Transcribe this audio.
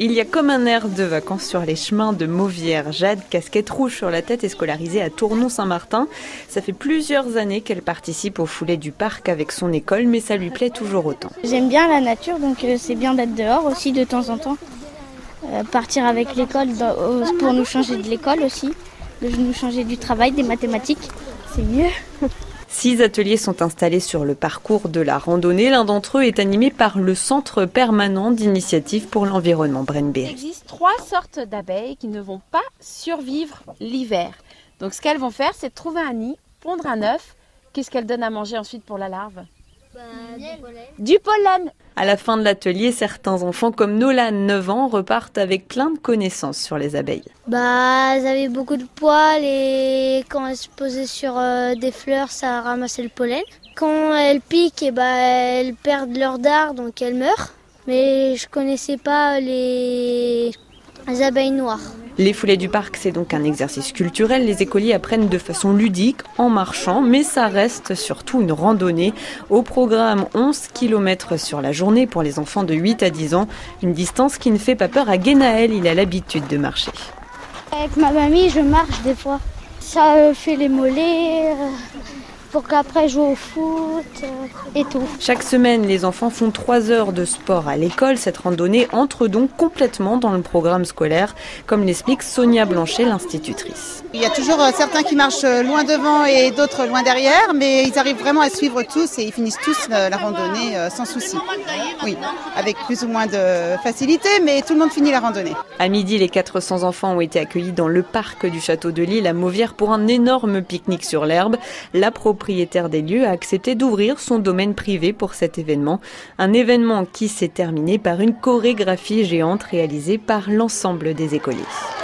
Il y a comme un air de vacances sur les chemins de Mauvière. Jade, casquette rouge sur la tête, est scolarisée à Tournon-Saint-Martin. Ça fait plusieurs années qu'elle participe au foulée du parc avec son école, mais ça lui plaît toujours autant. J'aime bien la nature, donc euh, c'est bien d'être dehors aussi de temps en temps. Euh, partir avec l'école pour nous changer de l'école aussi, de nous changer du travail, des mathématiques, c'est mieux. Six ateliers sont installés sur le parcours de la randonnée. L'un d'entre eux est animé par le Centre permanent d'initiative pour l'environnement Brenberry. Il existe trois sortes d'abeilles qui ne vont pas survivre l'hiver. Donc ce qu'elles vont faire, c'est trouver un nid, pondre un œuf. Qu'est-ce qu'elles donnent à manger ensuite pour la larve? Du pollen. À la fin de l'atelier, certains enfants comme Nolan, 9 ans, repartent avec plein de connaissances sur les abeilles. Bah, elles avaient beaucoup de poils et quand elles se posaient sur euh, des fleurs, ça ramassait le pollen. Quand elles piquent, et eh bah, elles perdent leur dard, donc elles meurent. Mais je connaissais pas les abeilles noires. Les foulées du parc, c'est donc un exercice culturel. Les écoliers apprennent de façon ludique, en marchant, mais ça reste surtout une randonnée. Au programme, 11 km sur la journée pour les enfants de 8 à 10 ans. Une distance qui ne fait pas peur à Guénaël, il a l'habitude de marcher. Avec ma mamie, je marche des fois. Ça euh, fait les mollets. Pour qu'après joue au foot euh, et tout. Chaque semaine, les enfants font trois heures de sport à l'école. Cette randonnée entre donc complètement dans le programme scolaire, comme l'explique Sonia Blanchet, l'institutrice. Il y a toujours euh, certains qui marchent euh, loin devant et d'autres loin derrière, mais ils arrivent vraiment à suivre tous et ils finissent tous la randonnée sans souci. Oui, avec plus ou moins de facilité, mais tout le monde finit la randonnée. À midi, les 400 enfants ont été accueillis dans le parc du château de Lille à Mauvière pour un énorme pique-nique sur l'herbe. La propriétaire des lieux a accepté d'ouvrir son domaine privé pour cet événement. Un événement qui s'est terminé par une chorégraphie géante réalisée par l'ensemble des écoliers.